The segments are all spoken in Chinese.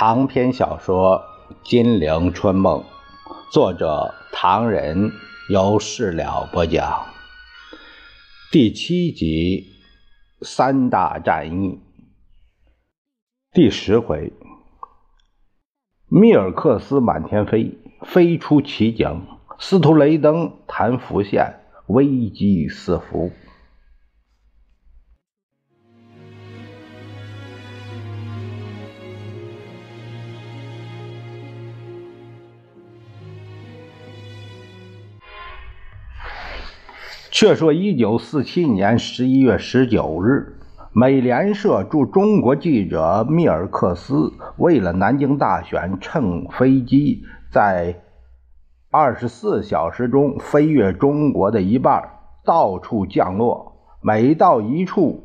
长篇小说《金陵春梦》，作者唐人，由事了播讲。第七集三大战役，第十回，密尔克斯满天飞，飞出奇景；司徒雷登谈浮现，危机四伏。却说，一九四七年十一月十九日，美联社驻中国记者密尔克斯为了南京大选，乘飞机在二十四小时中飞越中国的一半，到处降落。每到一处，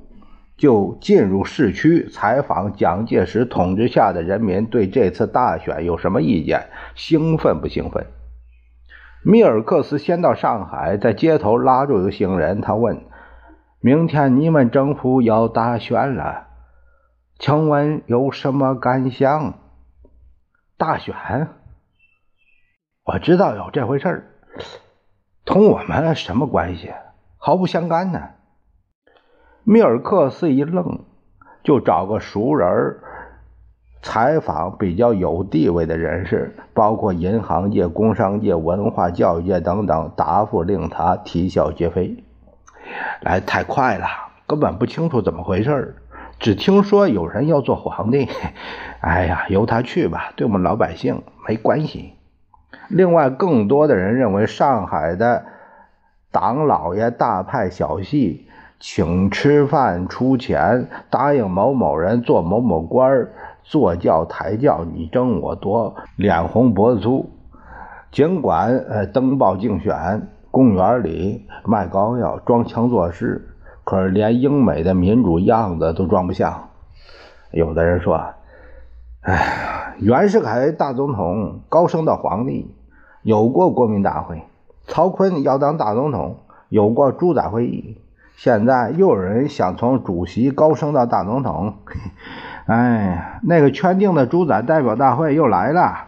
就进入市区采访蒋介石统治下的人民对这次大选有什么意见，兴奋不兴奋？米尔克斯先到上海，在街头拉住一行人，他问：“明天你们政府要大选了，请问有什么感想？”大选，我知道有这回事儿，同我们什么关系？毫不相干呢。米尔克斯一愣，就找个熟人儿。采访比较有地位的人士，包括银行界、工商界、文化教育界等等，答复令他啼笑皆非。来太快了，根本不清楚怎么回事只听说有人要做皇帝。哎呀，由他去吧，对我们老百姓没关系。另外，更多的人认为，上海的党老爷大派小戏，请吃饭出钱，答应某某人做某某官儿。坐轿抬轿，你争我夺，脸红脖子粗。尽管呃登报竞选，公园里卖膏药，装腔作势，可是连英美的民主样子都装不像。有的人说：“哎，袁世凯大总统高升到皇帝，有过国民大会；曹锟要当大总统，有过主宰会议。现在又有人想从主席高升到大总统。”哎，那个圈定的主宰代表大会又来了。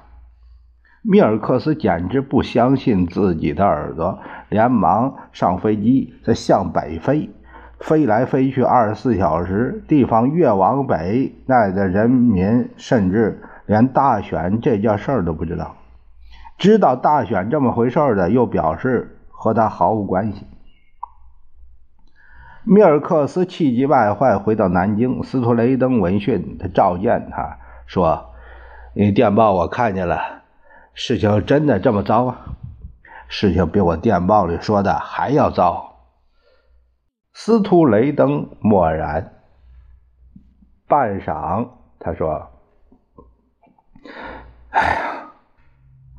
米尔克斯简直不相信自己的耳朵，连忙上飞机，再向北飞，飞来飞去二十四小时。地方越往北，那里的人民甚至连大选这件事儿都不知道。知道大选这么回事的，又表示和他毫无关系。米尔克斯气急败坏回到南京，斯图雷登闻讯，他召见他说：“你电报我看见了，事情真的这么糟啊？事情比我电报里说的还要糟。”斯图雷登默然半晌，他说：“哎呀。”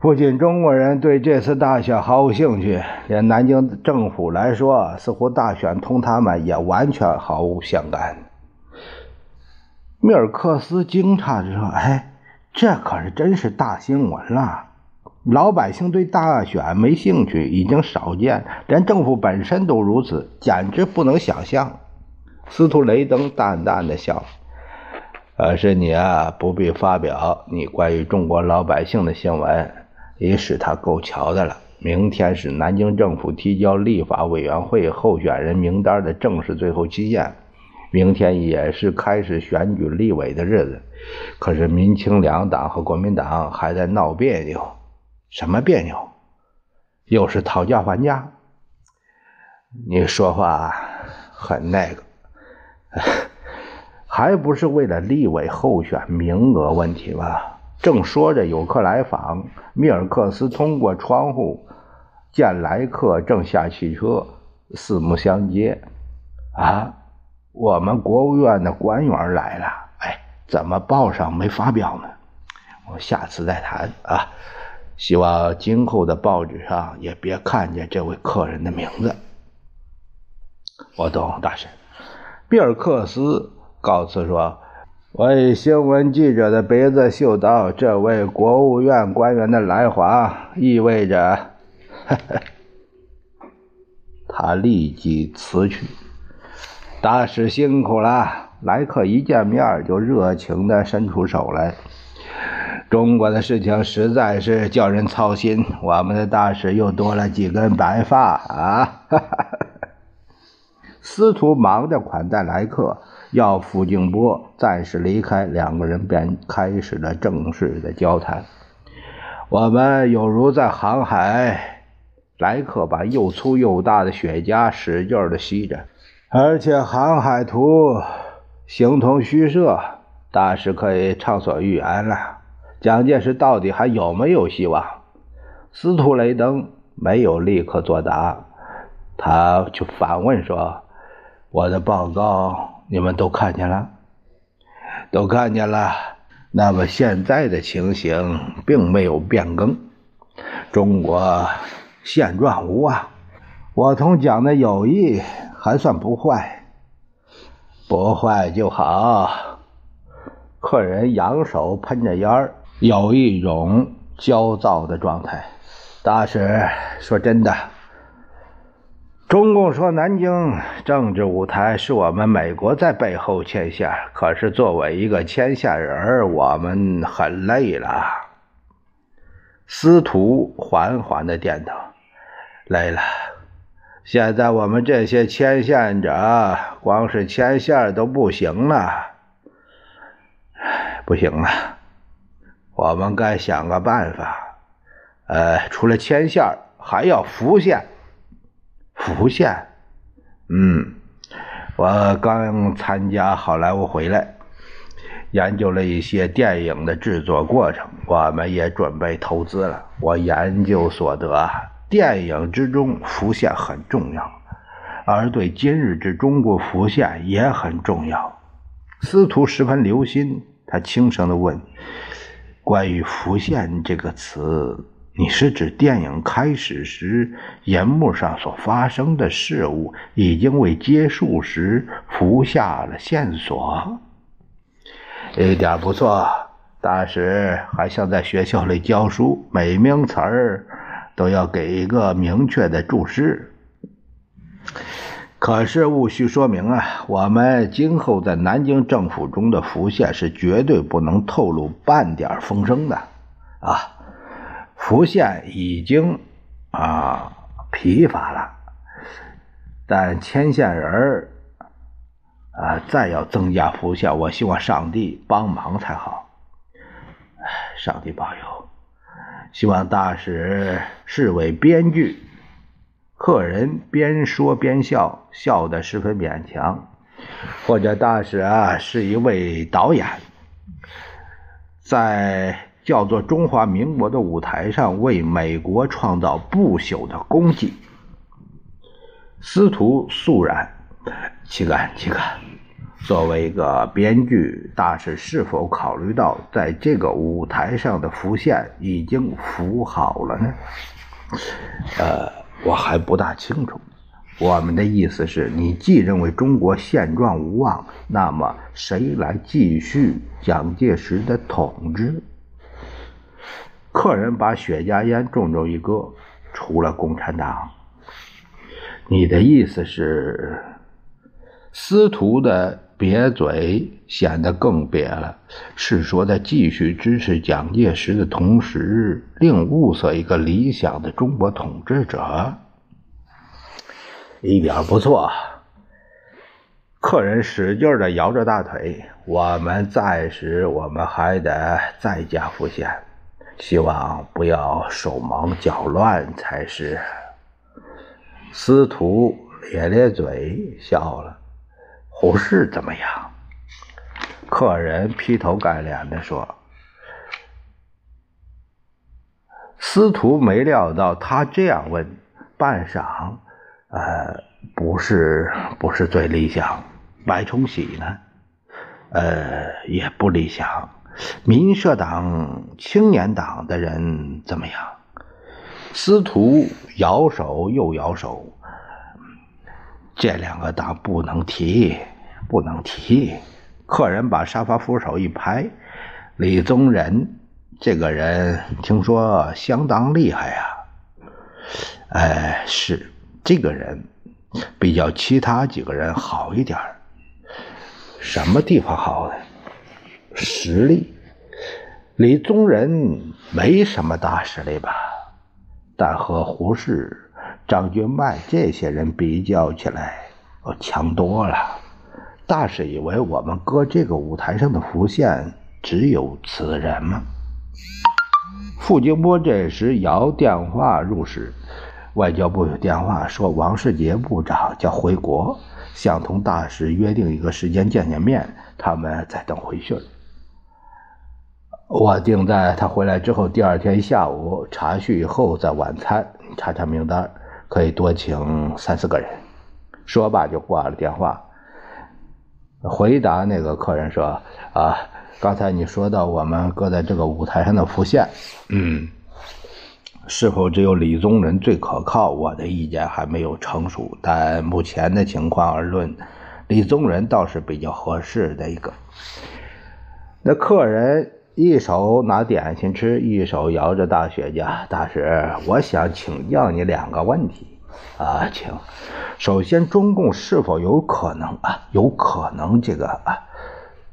不仅中国人对这次大选毫无兴趣，连南京政府来说，似乎大选同他们也完全毫无相干。米尔克斯惊诧地说：“哎，这可是真是大新闻了！老百姓对大选没兴趣已经少见，连政府本身都如此，简直不能想象。”司徒雷登淡淡的笑：“呃，是你啊，不必发表你关于中国老百姓的新闻。”也使他够瞧的了。明天是南京政府提交立法委员会候选人名单的正式最后期限，明天也是开始选举立委的日子。可是民清两党和国民党还在闹别扭，什么别扭？又是讨价还价？你说话很那个，还不是为了立委候选名额问题吗？正说着，有客来访。米尔克斯通过窗户见来客正下汽车，四目相接。啊，我们国务院的官员来了。哎，怎么报上没发表呢？我下次再谈啊。希望今后的报纸上也别看见这位客人的名字。我懂，大神。比尔克斯告辞说。为新闻记者的鼻子嗅到这位国务院官员的来华，意味着，他立即辞去。大使辛苦了。来客一见面就热情地伸出手来，中国的事情实在是叫人操心，我们的大使又多了几根白发啊！哈哈司徒忙着款待来客，要傅静波暂时离开，两个人便开始了正式的交谈。我们有如在航海，来客把又粗又大的雪茄使劲的吸着，而且航海图形同虚设，大使可以畅所欲言了。蒋介石到底还有没有希望？司徒雷登没有立刻作答，他就反问说。我的报告你们都看见了，都看见了。那么现在的情形并没有变更，中国现状无望。我同蒋的友谊还算不坏，不坏就好。客人扬手喷着烟儿，有一种焦躁的状态。大使说：“真的。”中共说南京政治舞台是我们美国在背后牵线，可是作为一个牵线人我们很累了。司徒缓缓的点头，累了。现在我们这些牵线者，光是牵线都不行了，不行了。我们该想个办法，呃，除了牵线，还要浮线。浮现，嗯，我刚参加好莱坞回来，研究了一些电影的制作过程。我们也准备投资了。我研究所得，电影之中浮现很重要，而对今日之中国浮现也很重要。司徒十分留心，他轻声的问：“关于浮现这个词。”你是指电影开始时，银幕上所发生的事物已经为结束时伏下了线索？一点不错，大使还像在学校里教书，每名词儿都要给一个明确的注释。可是务须说明啊，我们今后在南京政府中的浮现是绝对不能透露半点风声的啊。浮现已经啊疲乏了，但牵线人儿啊再要增加浮现，我希望上帝帮忙才好。上帝保佑！希望大使是位编剧。客人边说边笑，笑得十分勉强。或者大使啊是一位导演，在。叫做中华民国的舞台上为美国创造不朽的功绩。司徒肃然，岂敢岂敢！作为一个编剧，大使是否考虑到在这个舞台上的浮现已经浮好了呢？呃，我还不大清楚。我们的意思是你既认为中国现状无望，那么谁来继续蒋介石的统治？客人把雪茄烟重重一搁，除了共产党。你的意思是，司徒的瘪嘴显得更瘪了，是说在继续支持蒋介石的同时，另物色一个理想的中国统治者。一点不错。客人使劲的摇着大腿。我们暂时，我们还得再加浮现。希望不要手忙脚乱才是。司徒咧咧嘴笑了。胡适怎么样？客人劈头盖脸的说。司徒没料到他这样问，半晌，呃，不是，不是最理想。白崇禧呢？呃，也不理想。民社党、青年党的人怎么样？司徒摇手又摇手，这两个党不能提，不能提。客人把沙发扶手一拍：“李宗仁这个人听说相当厉害呀。”哎，是这个人比较其他几个人好一点什么地方好呢？实力，李宗仁没什么大实力吧，但和胡适、张君迈这些人比较起来，我强多了。大师以为我们搁这个舞台上的浮现只有此人吗？傅京波这时摇电话入室，外交部有电话说王世杰部长将回国，想同大使约定一个时间见见面，他们在等回信。我定在他回来之后第二天下午茶叙以后再晚餐，查查名单，可以多请三四个人。说罢就挂了电话。回答那个客人说：“啊，刚才你说到我们搁在这个舞台上的浮现，嗯，是否只有李宗仁最可靠？我的意见还没有成熟，但目前的情况而论，李宗仁倒是比较合适的一个。”那客人。一手拿点心吃，一手摇着大雪茄。大师，我想请教你两个问题啊，请。首先，中共是否有可能啊？有可能这个啊？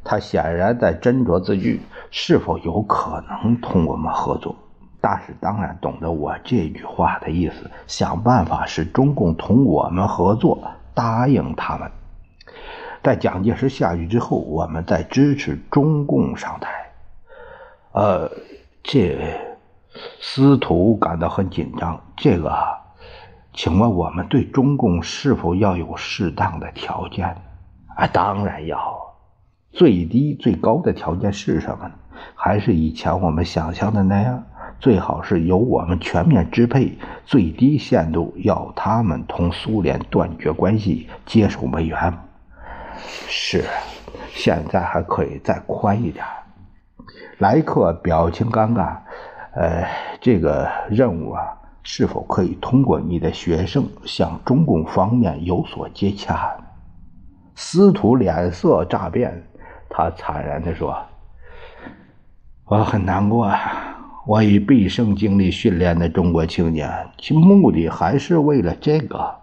他显然在斟酌字句，是否有可能同我们合作？大使当然懂得我这句话的意思，想办法使中共同我们合作，答应他们。在蒋介石下去之后，我们再支持中共上台。呃，这司徒感到很紧张。这个，请问我们对中共是否要有适当的条件？啊，当然要。最低最高的条件是什么呢？还是以前我们想象的那样？最好是由我们全面支配，最低限度要他们同苏联断绝关系，接受美元。是，现在还可以再宽一点。莱克表情尴尬，呃，这个任务啊，是否可以通过你的学生向中共方面有所接洽？司徒脸色乍变，他惨然地说：“我很难过，我以毕生精力训练的中国青年，其目的还是为了这个。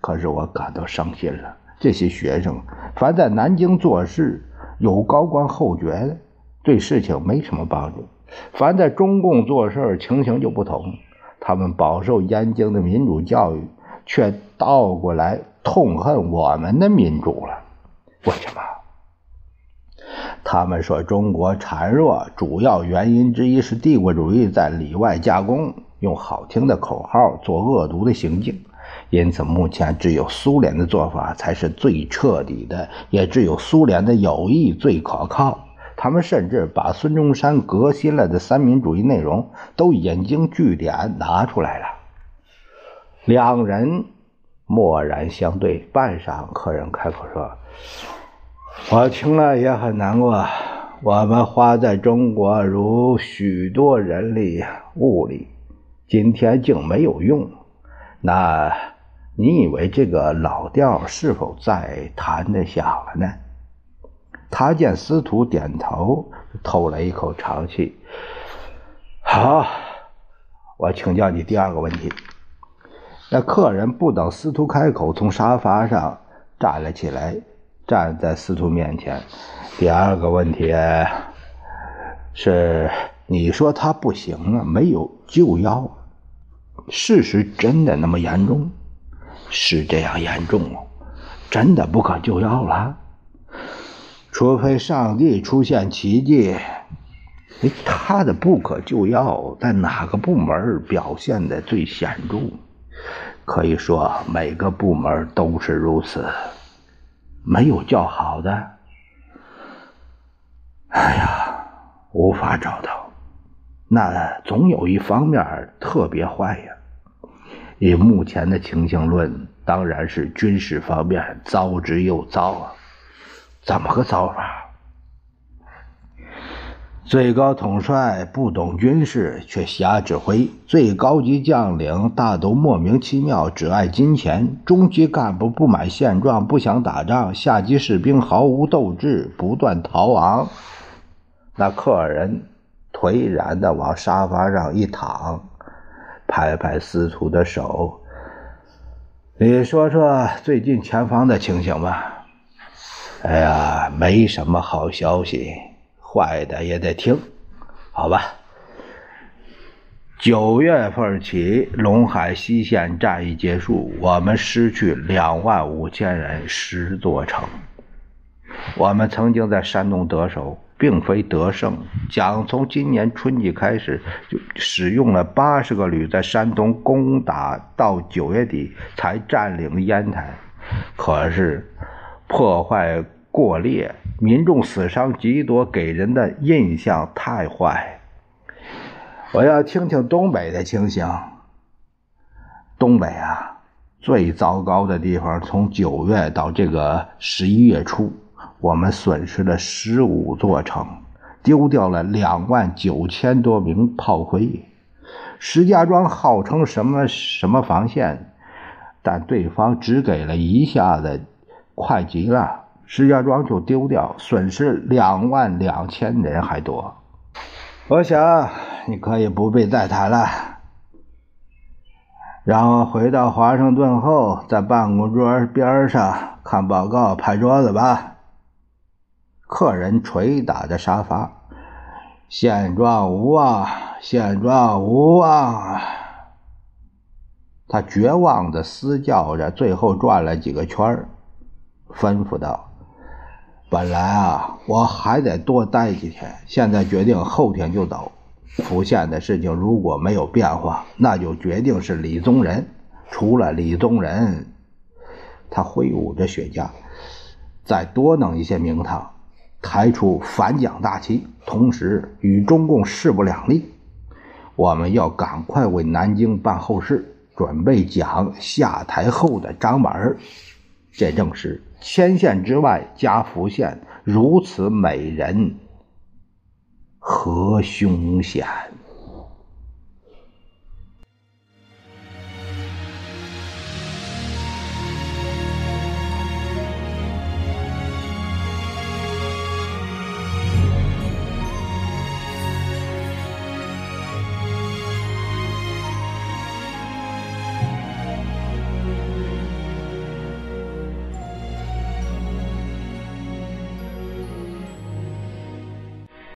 可是我感到伤心了。这些学生，凡在南京做事，有高官厚爵的。”对事情没什么帮助，凡在中共做事情形就不同。他们饱受燕京的民主教育，却倒过来痛恨我们的民主了。为什么？他们说中国孱弱，主要原因之一是帝国主义在里外夹攻，用好听的口号做恶毒的行径。因此，目前只有苏联的做法才是最彻底的，也只有苏联的友谊最可靠。他们甚至把孙中山革新了的三民主义内容都引经据典拿出来了。两人默然相对，半晌，客人开口说：“我听了也很难过。我们花在中国如许多人力物力，今天竟没有用。那你以为这个老调是否再谈得响了呢？”他见司徒点头，透了一口长气。好，我请教你第二个问题。那客人不等司徒开口，从沙发上站了起来，站在司徒面前。第二个问题是，你说他不行啊，没有救药，事实真的那么严重？是这样严重吗，真的不可救药了？除非上帝出现奇迹，哎，他的不可救药在哪个部门表现的最显著？可以说每个部门都是如此，没有较好的。哎呀，无法找到，那总有一方面特别坏呀。以目前的情形论，当然是军事方面糟之又糟啊。怎么个糟法？最高统帅不懂军事，却瞎指挥；最高级将领大都莫名其妙，只爱金钱；中级干部不满现状，不想打仗；下级士兵毫无斗志，不断逃亡。那客人颓然的往沙发上一躺，拍拍司徒的手：“你说说最近前方的情形吧。”哎呀，没什么好消息，坏的也得听。好吧。九月份起，陇海西线战役结束，我们失去两万五千人，十座城。我们曾经在山东得手，并非得胜。蒋从今年春季开始就使用了八十个旅在山东攻打，到九月底才占领烟台。可是破坏过烈，民众死伤极多，给人的印象太坏。我要听听东北的情形。东北啊，最糟糕的地方，从九月到这个十一月初，我们损失了十五座城，丢掉了两万九千多名炮灰。石家庄号称什么什么防线，但对方只给了一下子，快极了，石家庄就丢掉，损失两万两千人还多。我想。你可以不必再谈了。让我回到华盛顿后，在办公桌边上看报告，拍桌子吧。客人捶打着沙发，现状无望，现状无望。他绝望的嘶叫着，最后转了几个圈吩咐道：“本来啊，我还得多待几天，现在决定后天就走。”福县的事情如果没有变化，那就决定是李宗仁。除了李宗仁，他挥舞着雪茄，再多弄一些名堂，抬出反蒋大旗，同时与中共势不两立。我们要赶快为南京办后事，准备蒋下台后的章板这正是牵线之外加浮线，如此美人。何凶险！